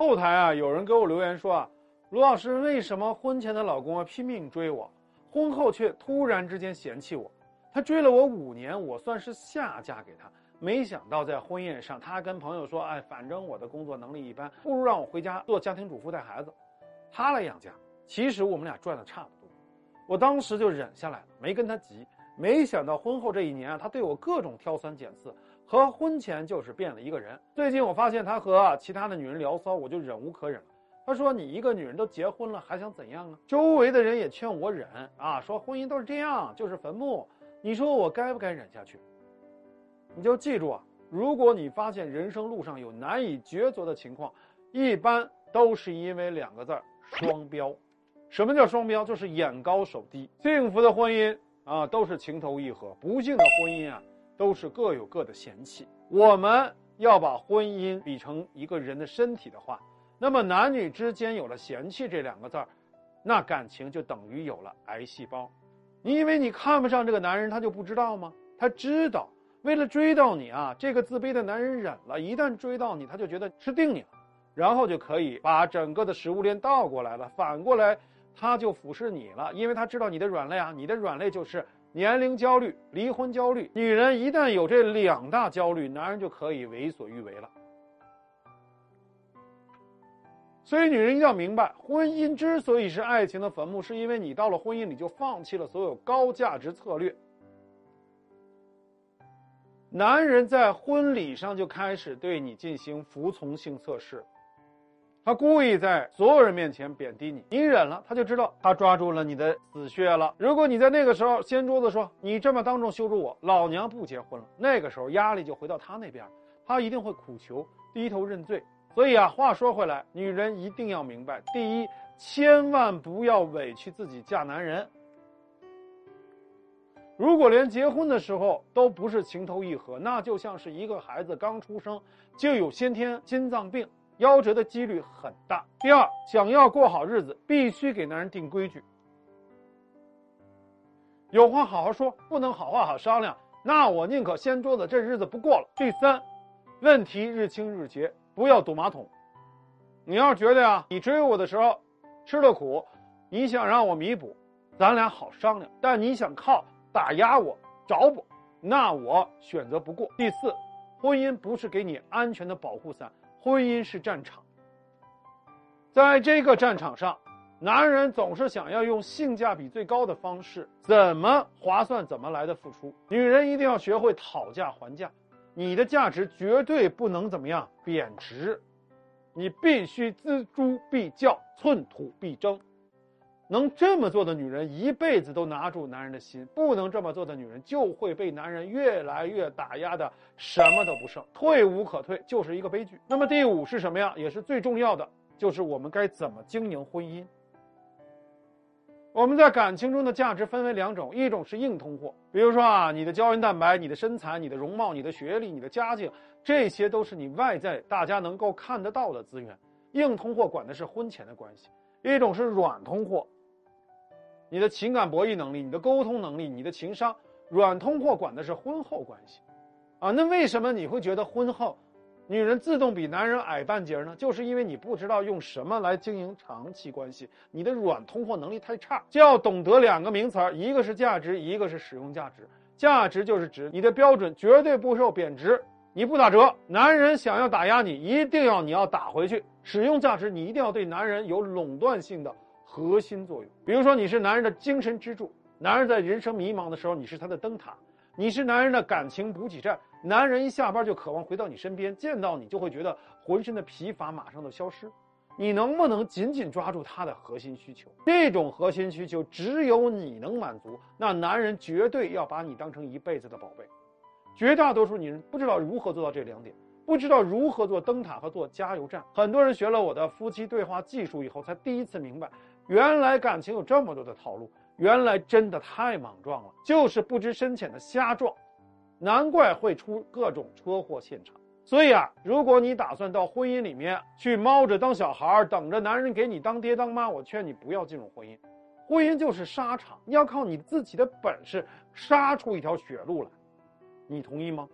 后台啊，有人给我留言说啊，卢老师，为什么婚前的老公啊拼命追我，婚后却突然之间嫌弃我？他追了我五年，我算是下嫁给他，没想到在婚宴上，他跟朋友说，哎，反正我的工作能力一般，不如让我回家做家庭主妇带孩子，他来养家。其实我们俩赚的差不多，我当时就忍下来了，没跟他急。没想到婚后这一年啊，他对我各种挑三拣四。和婚前就是变了一个人。最近我发现他和其他的女人聊骚，我就忍无可忍了。他说：“你一个女人都结婚了，还想怎样啊？”周围的人也劝我忍啊，说婚姻都是这样，就是坟墓。你说我该不该忍下去？你就记住啊，如果你发现人生路上有难以抉择的情况，一般都是因为两个字儿：双标。什么叫双标？就是眼高手低。幸福的婚姻啊，都是情投意合；不幸的婚姻啊。都是各有各的嫌弃。我们要把婚姻比成一个人的身体的话，那么男女之间有了嫌弃这两个字儿，那感情就等于有了癌细胞。你以为你看不上这个男人，他就不知道吗？他知道。为了追到你啊，这个自卑的男人忍了。一旦追到你，他就觉得吃定你了，然后就可以把整个的食物链倒过来了，反过来他就俯视你了，因为他知道你的软肋啊，你的软肋就是。年龄焦虑、离婚焦虑，女人一旦有这两大焦虑，男人就可以为所欲为了。所以，女人一定要明白，婚姻之所以是爱情的坟墓，是因为你到了婚姻里就放弃了所有高价值策略。男人在婚礼上就开始对你进行服从性测试。他故意在所有人面前贬低你，你忍了，他就知道他抓住了你的死穴了。如果你在那个时候掀桌子说你这么当众羞辱我，老娘不结婚了，那个时候压力就回到他那边，他一定会苦求、低头认罪。所以啊，话说回来，女人一定要明白：第一，千万不要委屈自己嫁男人。如果连结婚的时候都不是情投意合，那就像是一个孩子刚出生就有先天心脏病。夭折的几率很大。第二，想要过好日子，必须给男人定规矩。有话好好说，不能好话好商量。那我宁可掀桌子，这日子不过了。第三，问题日清日结，不要堵马桶。你要觉得呀，你追我的时候吃了苦，你想让我弥补，咱俩好商量。但你想靠打压我找补，那我选择不过。第四，婚姻不是给你安全的保护伞。婚姻是战场，在这个战场上，男人总是想要用性价比最高的方式，怎么划算怎么来的付出。女人一定要学会讨价还价，你的价值绝对不能怎么样贬值，你必须锱铢必较，寸土必争。能这么做的女人，一辈子都拿住男人的心；不能这么做的女人，就会被男人越来越打压的什么都不剩，退无可退，就是一个悲剧。那么第五是什么呀？也是最重要的，就是我们该怎么经营婚姻。我们在感情中的价值分为两种，一种是硬通货，比如说啊，你的胶原蛋白、你的身材、你的容貌、你的学历、你的家境，这些都是你外在大家能够看得到的资源。硬通货管的是婚前的关系。一种是软通货。你的情感博弈能力、你的沟通能力、你的情商，软通货管的是婚后关系，啊，那为什么你会觉得婚后，女人自动比男人矮半截呢？就是因为你不知道用什么来经营长期关系，你的软通货能力太差。就要懂得两个名词，一个是价值，一个是使用价值。价值就是指你的标准绝对不受贬值，你不打折，男人想要打压你，一定要你要打回去。使用价值，你一定要对男人有垄断性的。核心作用，比如说你是男人的精神支柱，男人在人生迷茫的时候，你是他的灯塔，你是男人的感情补给站，男人一下班就渴望回到你身边，见到你就会觉得浑身的疲乏马上都消失。你能不能紧紧抓住他的核心需求？这种核心需求只有你能满足，那男人绝对要把你当成一辈子的宝贝。绝大多数女人不知道如何做到这两点，不知道如何做灯塔和做加油站。很多人学了我的夫妻对话技术以后，才第一次明白。原来感情有这么多的套路，原来真的太莽撞了，就是不知深浅的瞎撞，难怪会出各种车祸现场。所以啊，如果你打算到婚姻里面去猫着当小孩，等着男人给你当爹当妈，我劝你不要进入婚姻。婚姻就是沙场，要靠你自己的本事杀出一条血路来，你同意吗？